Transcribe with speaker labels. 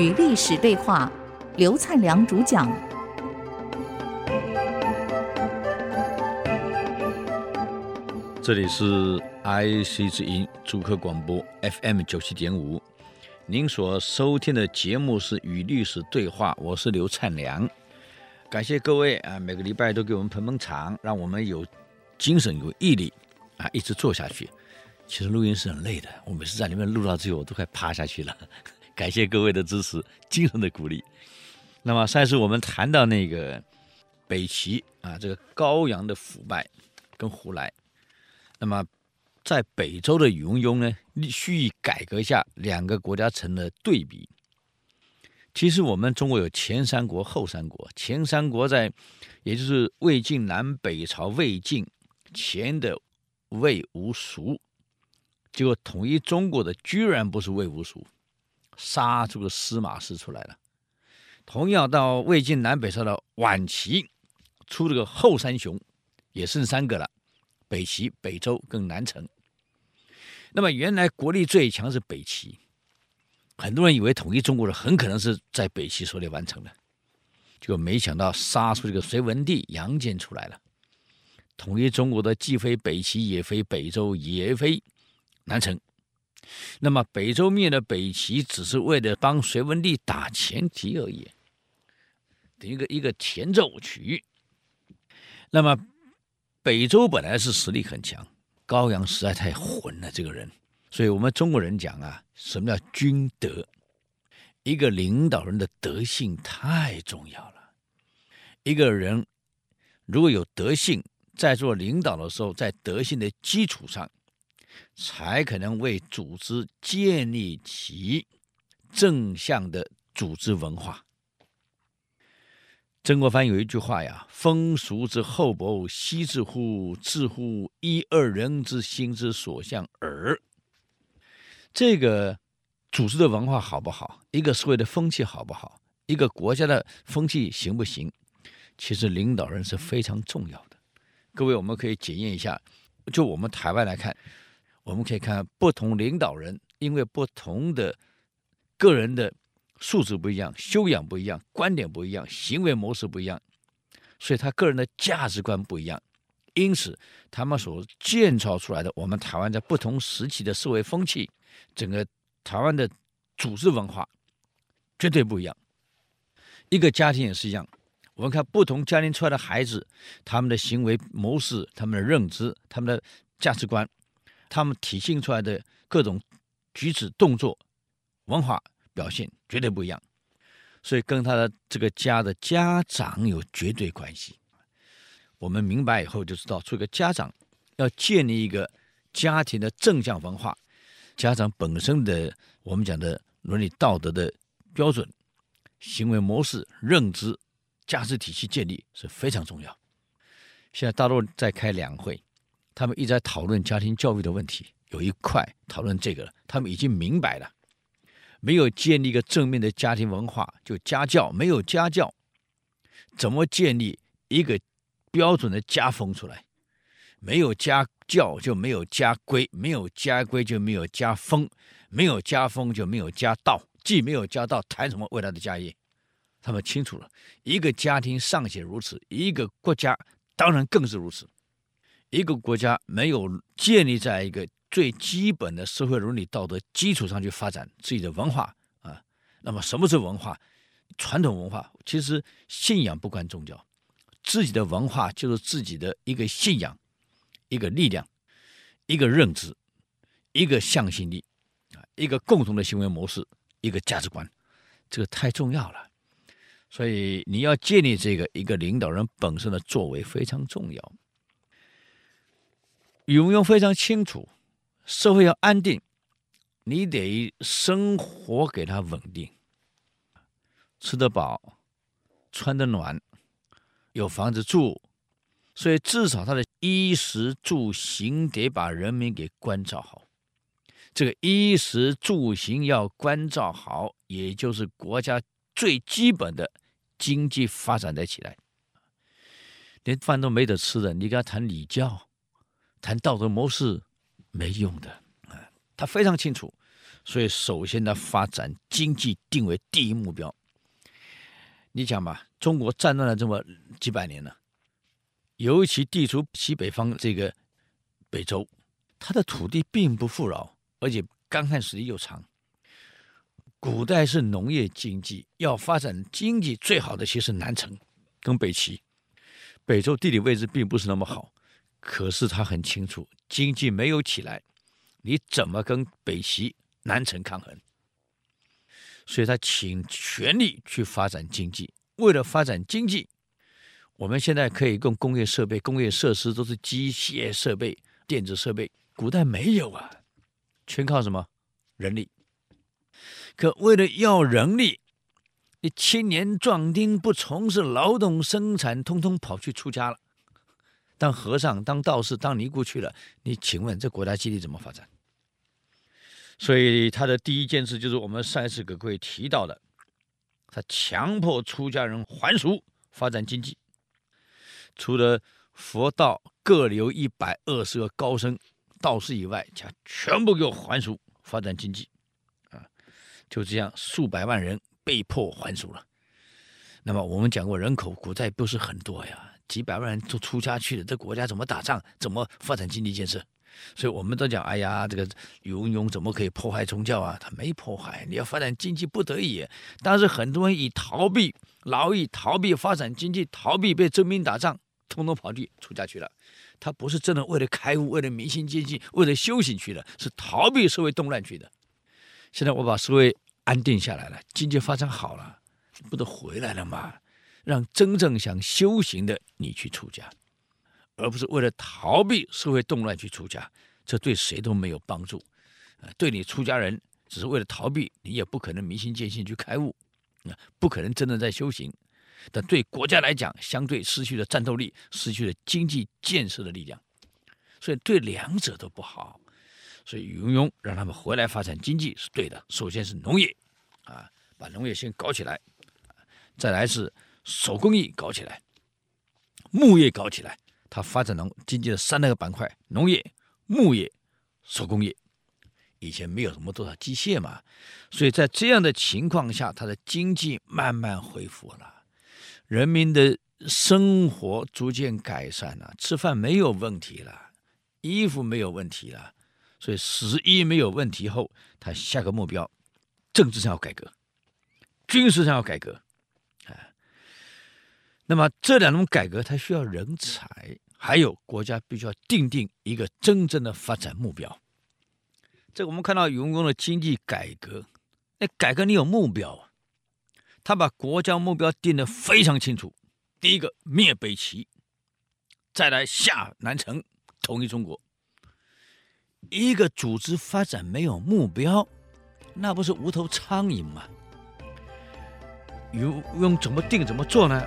Speaker 1: 与历史对话，刘灿良主讲。
Speaker 2: 这里是 IC 之音主客广播 FM 九七点五，您所收听的节目是《与历史对话》，我是刘灿良。感谢各位啊，每个礼拜都给我们捧捧场，让我们有精神、有毅力啊，一直做下去。其实录音是很累的，我每次在里面录到最后，我都快趴下去了。感谢各位的支持，精神的鼓励。那么上次我们谈到那个北齐啊，这个高阳的腐败跟胡来，那么在北周的禹文邕呢，蓄意改革下，两个国家成了对比。其实我们中国有前三国、后三国，前三国在，也就是魏晋南北朝，魏晋前的魏吴蜀。结果统一中国的居然不是魏吴蜀，杀出个司马氏出来了。同样到魏晋南北朝的晚期，出了个后三雄，也剩三个了：北齐、北周跟南陈。那么原来国力最强是北齐，很多人以为统一中国的很可能是在北齐手里完成的，结果没想到杀出这个隋文帝杨坚出来了。统一中国的既非北齐，也非北周，也非。南陈，那么北周灭了北齐，只是为了帮隋文帝打前提而已，等于一个一个前奏曲。那么北周本来是实力很强，高阳实在太混了，这个人。所以我们中国人讲啊，什么叫君德？一个领导人的德性太重要了。一个人如果有德性，在做领导的时候，在德性的基础上。才可能为组织建立起正向的组织文化。曾国藩有一句话呀：“风俗之厚薄，悉自乎自乎一二人之心之所向耳。”这个组织的文化好不好？一个社会的风气好不好？一个国家的风气行不行？其实领导人是非常重要的。各位，我们可以检验一下，就我们台湾来看。我们可以看不同领导人，因为不同的个人的素质不一样，修养不一样，观点不一样，行为模式不一样，所以他个人的价值观不一样，因此他们所建造出来的我们台湾在不同时期的社会风气，整个台湾的组织文化绝对不一样。一个家庭也是一样，我们看不同家庭出来的孩子，他们的行为模式、他们的认知、他们的价值观。他们体现出来的各种举止、动作、文化表现绝对不一样，所以跟他的这个家的家长有绝对关系。我们明白以后就知道，做一个家长要建立一个家庭的正向文化，家长本身的我们讲的伦理道德的标准、行为模式、认知、价值体系建立是非常重要。现在大陆在开两会。他们一直在讨论家庭教育的问题，有一块讨论这个了。他们已经明白了，没有建立一个正面的家庭文化，就家教没有家教，怎么建立一个标准的家风出来？没有家教就没有家规，没有家规就没有家风，没有家风就没有家道，既没有家道，谈什么未来的家业？他们清楚了，一个家庭尚且如此，一个国家当然更是如此。一个国家没有建立在一个最基本的社会伦理道德基础上去发展自己的文化啊，那么什么是文化？传统文化其实信仰不关宗教，自己的文化就是自己的一个信仰、一个力量、一个认知、一个向心力啊，一个共同的行为模式、一个价值观，这个太重要了。所以你要建立这个一个领导人本身的作为非常重要。禹文邕非常清楚，社会要安定，你得生活给他稳定，吃得饱，穿得暖，有房子住，所以至少他的衣食住行得把人民给关照好。这个衣食住行要关照好，也就是国家最基本的经济发展得起来。连饭都没得吃的，你跟他谈礼教？谈道德模式没用的啊！他非常清楚，所以首先呢，发展经济定为第一目标。你讲吧，中国战乱了这么几百年了，尤其地处西北方这个北周，它的土地并不富饶，而且干旱时间又长。古代是农业经济，要发展经济最好的其实是南城跟北齐。北周地理位置并不是那么好，可是他很清楚，经济没有起来，你怎么跟北齐、南城抗衡？所以他倾全力去发展经济。为了发展经济，我们现在可以用工业设备、工业设施都是机械设备、电子设备，古代没有啊，全靠什么？人力。可为了要人力，你青年壮丁不从事劳动生产，通通跑去出家了，当和尚、当道士、当尼姑去了。你请问这国家经济怎么发展？所以他的第一件事就是我们上一次给各位提到的，他强迫出家人还俗，发展经济。除了佛道各留一百二十个高僧道士以外，全全部给我还俗，发展经济。啊就这样，数百万人被迫还俗了。那么我们讲过，人口古代不是很多呀，几百万人都出家去了，这国家怎么打仗？怎么发展经济建设？所以我们都讲，哎呀，这个宇文邕怎么可以破坏宗教啊？他没破坏，你要发展经济不得已。但是很多人以逃避劳役、逃避发展经济、逃避被征兵打仗，通通跑去出家去了。他不是真的为了开悟、为了明心见性、为了修行去的，是逃避社会动乱去的。现在我把社会安定下来了，经济发展好了，不都回来了吗？让真正想修行的你去出家，而不是为了逃避社会动乱去出家，这对谁都没有帮助。对你出家人只是为了逃避，你也不可能明心见性去开悟，啊不可能真的在修行。但对国家来讲，相对失去了战斗力，失去了经济建设的力量，所以对两者都不好。所以云庸让他们回来发展经济是对的。首先是农业，啊，把农业先搞起来，再来是手工艺搞起来，牧业搞起来。它发展农经济的三大个板块：农业、牧业、手工业。以前没有什么多少机械嘛，所以在这样的情况下，它的经济慢慢恢复了，人民的生活逐渐改善了，吃饭没有问题了，衣服没有问题了。所以食衣没有问题后，他下个目标，政治上要改革，军事上要改革，那么这两种改革，它需要人才，还有国家必须要定定一个真正的发展目标。这我们看到员工的经济改革，那改革你有目标，他把国家目标定得非常清楚。第一个灭北齐，再来下南城，统一中国。一个组织发展没有目标，那不是无头苍蝇吗？用用怎么定怎么做呢？